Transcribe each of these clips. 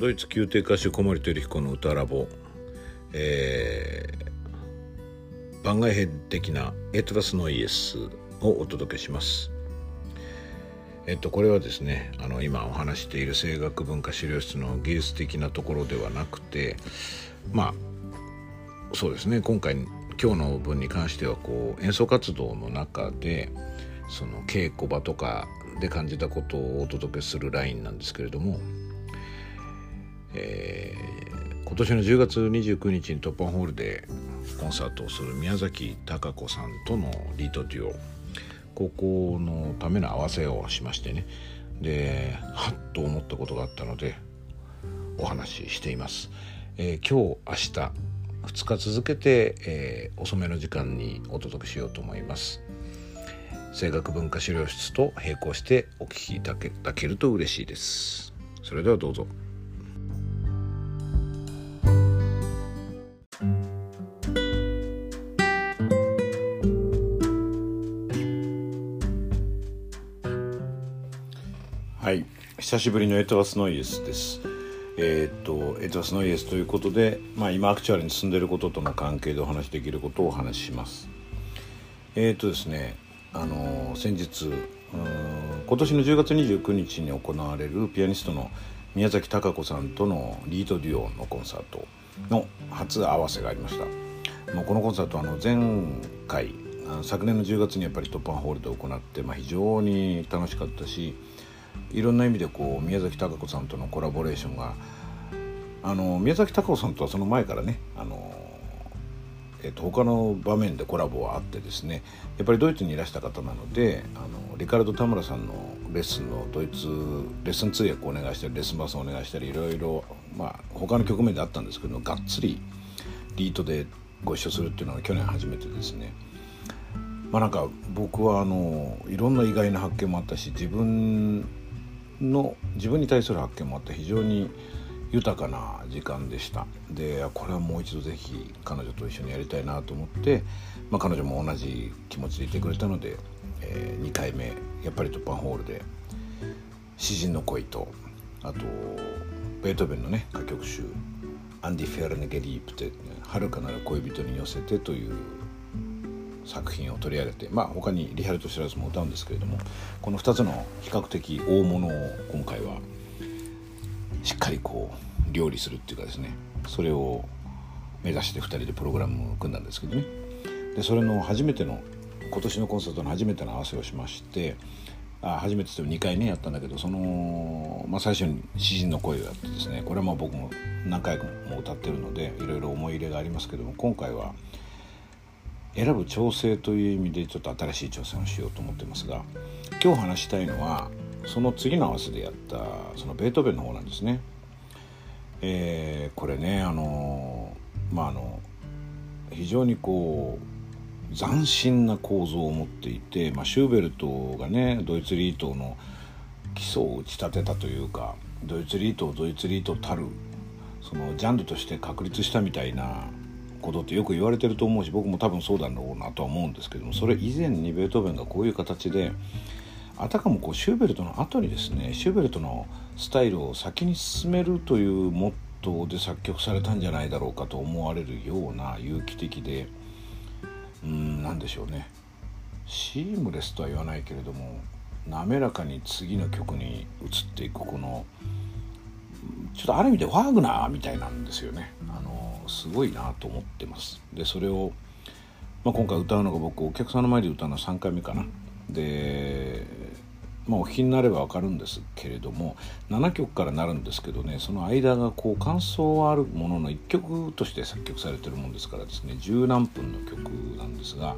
ドイツ宮廷歌手小森照彦の歌ラボ、えー、番外編的な「エトラスノイエス」をお届けします。えっと、これはですねあの今お話している声楽文化資料室の技術的なところではなくてまあそうですね今回今日の分に関してはこう演奏活動の中でその稽古場とかで感じたことをお届けするラインなんですけれどもえー、今年の10月29日に突破ホールでコンサートをする宮崎貴子さんとのリートデュオ。ここのための合わせをしましてね。ではっと思ったことがあったのでお話ししています、えー、今日明日2日続けて、えー、遅めの時間にお届けしようと思います。声楽文化資料室と並行してお聞きいただけると嬉しいです。それではどうぞ。久しぶりのエトワスノイエスです。えー、っとエトワスノイエスということで、まあ、今アクチュアルに進んでいることとの関係でお話しできることをお話しします。えー、っとですねあの先日今年の10月29日に行われるピアニストの宮崎貴子さんとのリードデュオのコンサートの初合わせがありました。もうこのコンサートはあの前回昨年の10月にやっぱり突破ホールで行って、まあ、非常に楽しかったしいろんな意味でこう宮崎貴子さんとのコラボレーションがあの宮崎貴子さんとはその前からねあの、えー、と他の場面でコラボはあってですねやっぱりドイツにいらした方なのであのリカルド田村さんのレッスンのドイツレッスン通訳をお願いしたりレッスンバスをお願いしたりいろいろ、まあ、他の局面であったんですけどがっつりリートでご一緒するっていうのが去年初めてですね。まあなんか僕はあのいろんな意外な発見もあったし自分の自分に対する発見もあって非常に豊かな時間でした。でこれはもう一度ぜひ彼女と一緒にやりたいなと思って、まあ、彼女も同じ気持ちでいてくれたので、えー、2回目やっぱり突破ホールで「詩人の恋」とあとベートーベンのね歌曲集「アンディ・フェアルネ・ゲリープ」で「遥かなる恋人に寄せて」という作品を取り上げてまあ他にリハルト・シラスも歌うんですけれどもこの2つの比較的大物を今回はしっかりこう料理するっていうかですねそれを目指して2人でプログラムを組んだんですけどね。でそれの初めての今年のコンサートの初めての合わせをしましてあ初めてと2回ねやったんだけどその、まあ、最初に詩人の声をやってですねこれはまあ僕も何回も歌ってるのでいろいろ思い入れがありますけども今回は「選ぶ調整という意味でちょっと新しい挑戦をしようと思ってますが今日話したいのはその次の合わせでやったそのベートーベンの方なんですね。えー、これねあのまああの非常にこう斬新な構造を持っていて、まあ、シューベルトがねドイツリートの基礎を打ち立てたというかドイツリートをドイツリートたるそのジャンルとして確立したみたいなことってよく言われてると思うし僕も多分そうだろうなとは思うんですけどもそれ以前にベートーベンがこういう形であたかもこうシューベルトの後にですねシューベルトのスタイルを先に進めるというモットーで作曲されたんじゃないだろうかと思われるような有機的でうん何でしょうねシームレスとは言わないけれども滑らかに次の曲に移っていくこのちょっとある意味でワーグナーみたいなんですよね。すごいなと思ってますでそれを、まあ、今回歌うのが僕お客さんの前で歌うのは3回目かなでまあお聴きになれば分かるんですけれども7曲からなるんですけどねその間がこう感想あるものの1曲として作曲されてるもんですからですね十何分の曲なんですが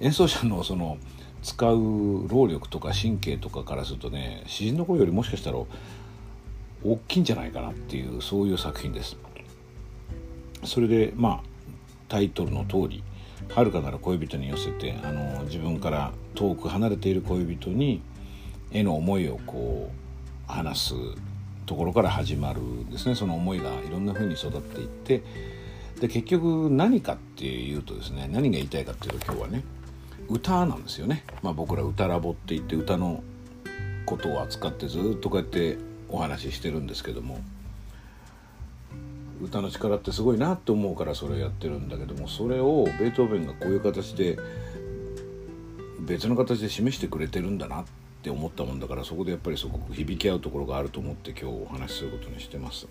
演奏者のその使う労力とか神経とかからするとね詩人の声よりもしかしたら大きいんじゃないかなっていうそういう作品です。それでまあタイトルの通り遥かなる恋人に寄せてあの自分から遠く離れている恋人に絵の思いをこう話すところから始まるですね。その思いがいろんな風に育っていってで結局何かっていうとですね何が言いたいかっていうと今日はね歌なんですよね、まあ、僕ら歌ラボって言って歌のことを扱ってずっとこうやってお話ししてるんですけども歌の力ってすごいなって思うからそれをやってるんだけどもそれをベートーベンがこういう形で別の形で示してくれてるんだなって思ったもんだからそこでやっぱりすごく響き合うところがあると思って今日お話しすることにしてます。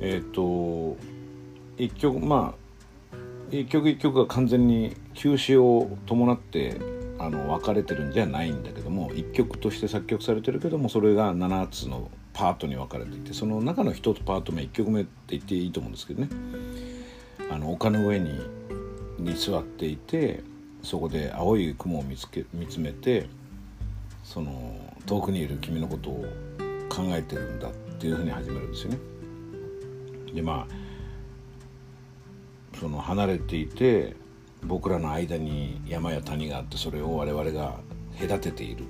えっ、ー、と一曲まあ一曲一曲が完全に休止を伴ってあの分かれてるんじゃないんだけども一曲として作曲されてるけどもそれが7つのパートに分かれていてその中の1つパート目1曲目って言っていいと思うんですけどねあの丘の上にに座っていてそこで青い雲を見つけ見つめてその遠くにいる君のことを考えてるんだっていうふうに始めるんですよね。でまあその離れていて僕らの間に山や谷があってそれを我々が隔てている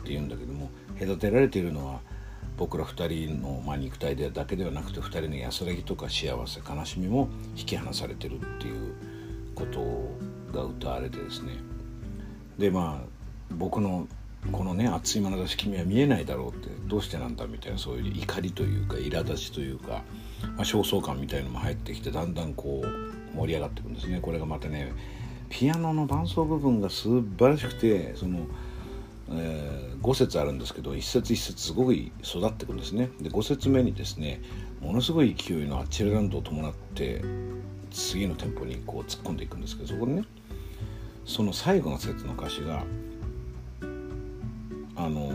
っていうんだけども隔てられているのは僕ら2人の、まあ、肉体でだけではなくて2人の安らぎとか幸せ悲しみも引き離されてるっていうことが歌われてですね。でまあ僕のこのね熱い眼差し君は見えないだろうってどうしてなんだみたいなそういう怒りというか苛立ちというか、まあ、焦燥感みたいのも入ってきてだんだんこう盛り上がっていくんですね。これがまたねピアノの伴奏部分が素晴らしくてその、えー、5節あるんですけど1節1節すごい育っていくんですねで5節目にですねものすごい勢いのアッチェランドを伴って次のテンポにこう突っ込んでいくんですけどそこでねその最後の節の歌詞があの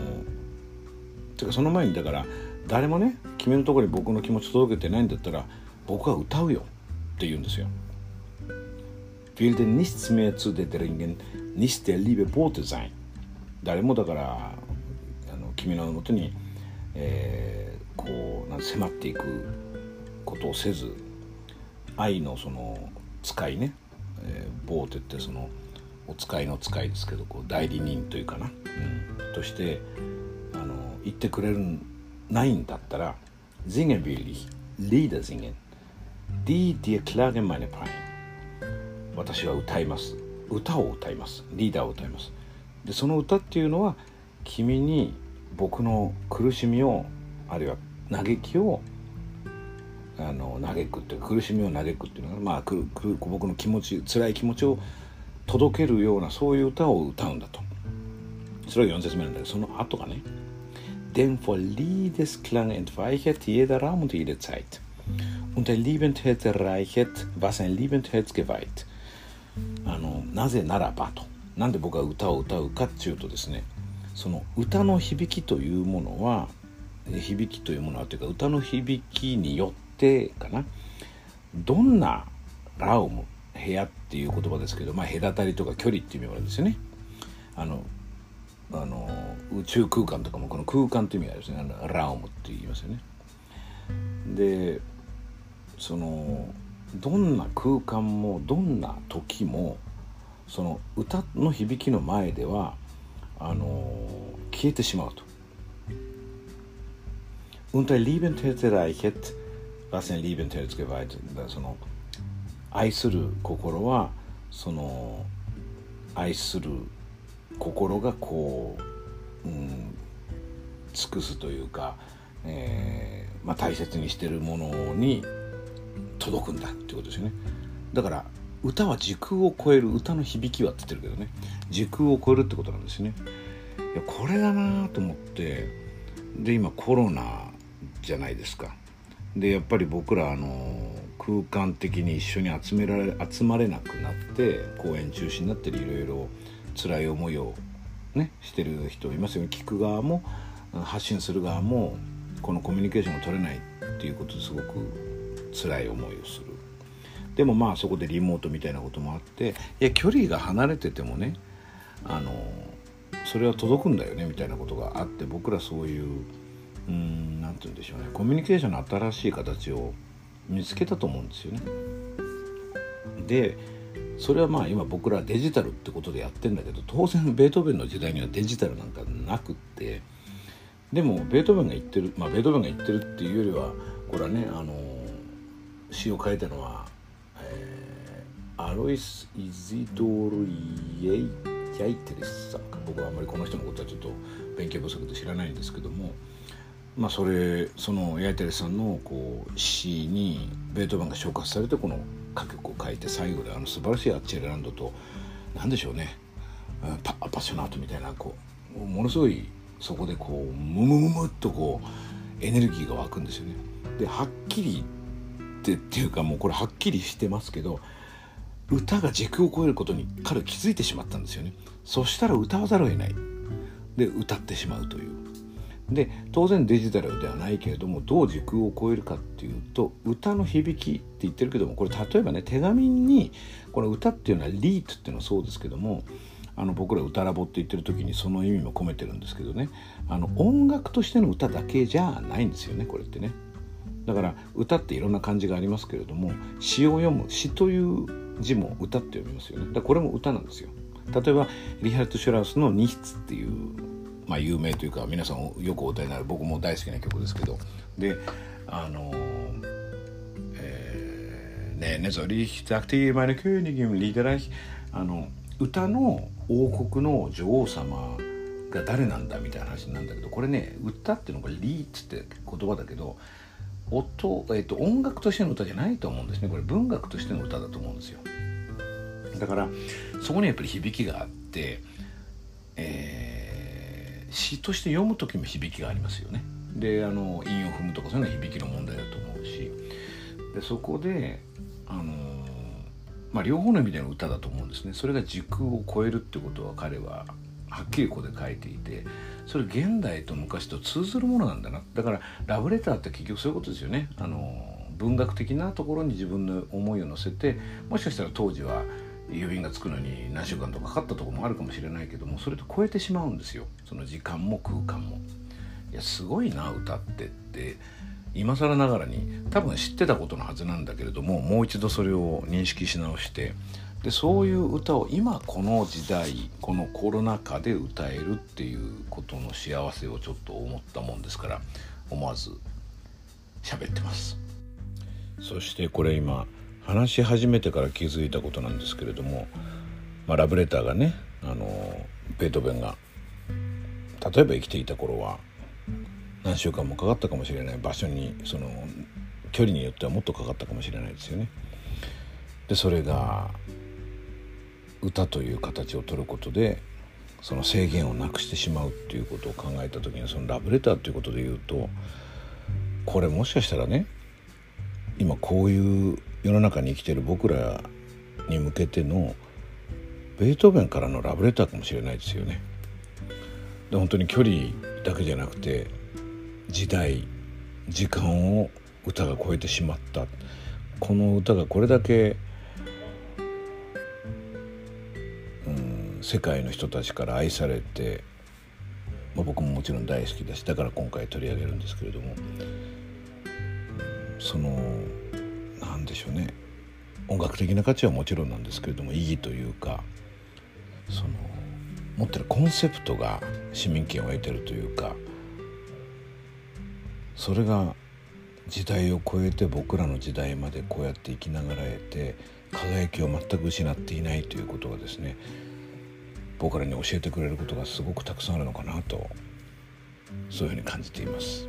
てかその前にだから誰もね君のところに僕の気持ち届けてないんだったら僕は歌うよって言うんですよ。will dir nichts mehr zu dir dringen, nicht der Liebe Bote sein. 誰もだからあの君のもとに、えー、こうなん迫っていくことをせず愛のその使いね、えー、ボーテってそのお使いの使いですけどこう代理人というかな、うん、としてあの言ってくれるないんだったら Singen will ich Lieder singen die dir klagen meine Pein 私は歌います。歌を歌います。リーダーを歌います。でその歌っていうのは君に僕の苦しみをあるいは嘆きをあの嘆くっていう苦しみを嘆くっていうのがまあくく僕の気持ち辛い気持ちを届けるようなそういう歌を歌うんだと。それが4節目なんだけどその後がね「Denn vor Liedes klang entweichert jeder Raum und jede Zeit. Und ein liebend Herz erreichet, was ein liebend Herz geweiht」あのなぜならばと。なんで僕は歌を歌うかっていうとですねその歌の響きというものは響きというものはというか歌の響きによってかなどんなラウム部屋っていう言葉ですけど、まあ、隔たりとか距離っていう意味があるんですよね。あのあの宇宙空間とかもこの空間っていう意味があるんですねラウムって言いますよね。でそのどんな空間もどんな時もその歌の響きの前ではあの消えてしまうと。Und ein liebend Herz erreichet, was ein liebend Herz geweiht. その愛する心はその愛する心がこう、うん、尽くすというか、えーまあ、大切にしてるものに届くんだっていうことですよねだから歌は時空を超える歌の響きはって言ってるけどね。時空を超えるってことなんですね。いやこれだなと思ってで今コロナじゃないですか。でやっぱり僕らあの空間的に一緒に集められ集まれなくなって公演中止になったりいろいろ辛い思いをねしてる人いますよね。聞く側も発信する側もこのコミュニケーションが取れないっていうことですごく辛い思いをする。でもまあそこでリモートみたいなこともあっていや距離が離れててもねあのそれは届くんだよねみたいなことがあって僕らそういう何て言うんでしょうねコミュニケーションの新しい形を見つけたと思うんですよね。でそれはまあ今僕らデジタルってことでやってんだけど当然ベートーベンの時代にはデジタルなんかなくってでもベートーベンが言ってるまあベートーベンが言ってるっていうよりはこれはねあの詩を書いたのは、アロイス・イジドール・イエイ・キャイテレスさん僕はあんまりこの人のことはちょっと勉強不足で知らないんですけども。まあそれその八重照さんのこう詩にベートーベンが昇華されてこの歌曲を書いて最後であの素晴らしいアッチェルランドと何でしょうね。パパッショナートみたいなこうものすごいそこでこうムムムムっとこうエネルギーが湧くんですよね。ではっきりってっていうかもうこれはっきりしてますけど歌が時空を超えることに彼気づいてしまったんですよね。そしたら歌わざるを得ない。で歌ってしまうという。で当然デジタルではないけれどもどう時空を超えるかっていうと歌の響きって言ってるけどもこれ例えばね手紙にこの歌っていうのはリートっていうのはそうですけどもあの僕ら歌ラボって言ってる時にその意味も込めてるんですけどねあの音楽としての歌だけじゃないんですよねこれってね。だから歌っていろんな漢字がありますけれども詩を読む詩という字も歌って読みますよね。だこれも歌なんですよ。例えばリハルト・シュラウスの「ニヒツ」っていうまあ、有名というか皆さんよくお歌いになる僕も大好きな曲ですけどであのえー、ねねぞリヒタクティーマイネクーニギムリーダラヒあの歌の王国の女王様が誰なんだみたいな話なんだけどこれね歌っていうのはリーっつって言葉だけど音、えっと、音楽としての歌じゃないと思うんですね。これ文学としての歌だと思うんですよ。だからそこにやっぱり響きがあって、えー、詩として読む時も響きがありますよね。であの韻を踏むとかそういうのは響きの問題だと思うし。でそこであのまあ、両方の意味での歌だと思うんですね。それが時空を超えるってことは彼ははっきりここで書いていてそれ現代と昔と通ずるものなんだな。だからラブレターって結局そういうことですよね。あの文学的なところに自分の思いを乗せてもしかしたら当時は郵便がつくのに何週間とかかかったとこもあるかもしれないけどもそれと超えてしまうんですよ。その時間も空間も。いやすごいな歌ってって今更ながらに多分知ってたことのはずなんだけれどももう一度それを認識し直してでそういう歌を今この時代このコロナ禍で歌えるっていうことの幸せをちょっと思ったもんですから思わず喋ってますそしてこれ今話し始めてから気づいたことなんですけれども、まあ、ラブレターがねあのベートーベンが例えば生きていた頃は何週間もかかったかもしれない場所にその距離によってはもっとかかったかもしれないですよね。でそれが歌という形を取ることでその制限をなくしてしまうっていうことを考えた時にそのラブレターっていうことで言うとこれもしかしたらね今こういう世の中に生きてる僕らに向けてのベートーベンからのラブレターかもしれないですよね。で本当に距離だけじゃなくて時代時間を歌が超えてしまったこの歌がこれだけ、世界の人たちから愛されて、まあ、僕ももちろん大好きだしだから今回取り上げるんですけれども、その何でしょうね。音楽的な価値はもちろんなんですけれども意義というかその持ってるコンセプトが市民権を得てるというかそれが時代を超えて僕らの時代までこうやって生きながらえて輝きを全く失っていないということがですね僕らに教えてくれることがすごくたくさんあるのかなとそういうふうに感じています。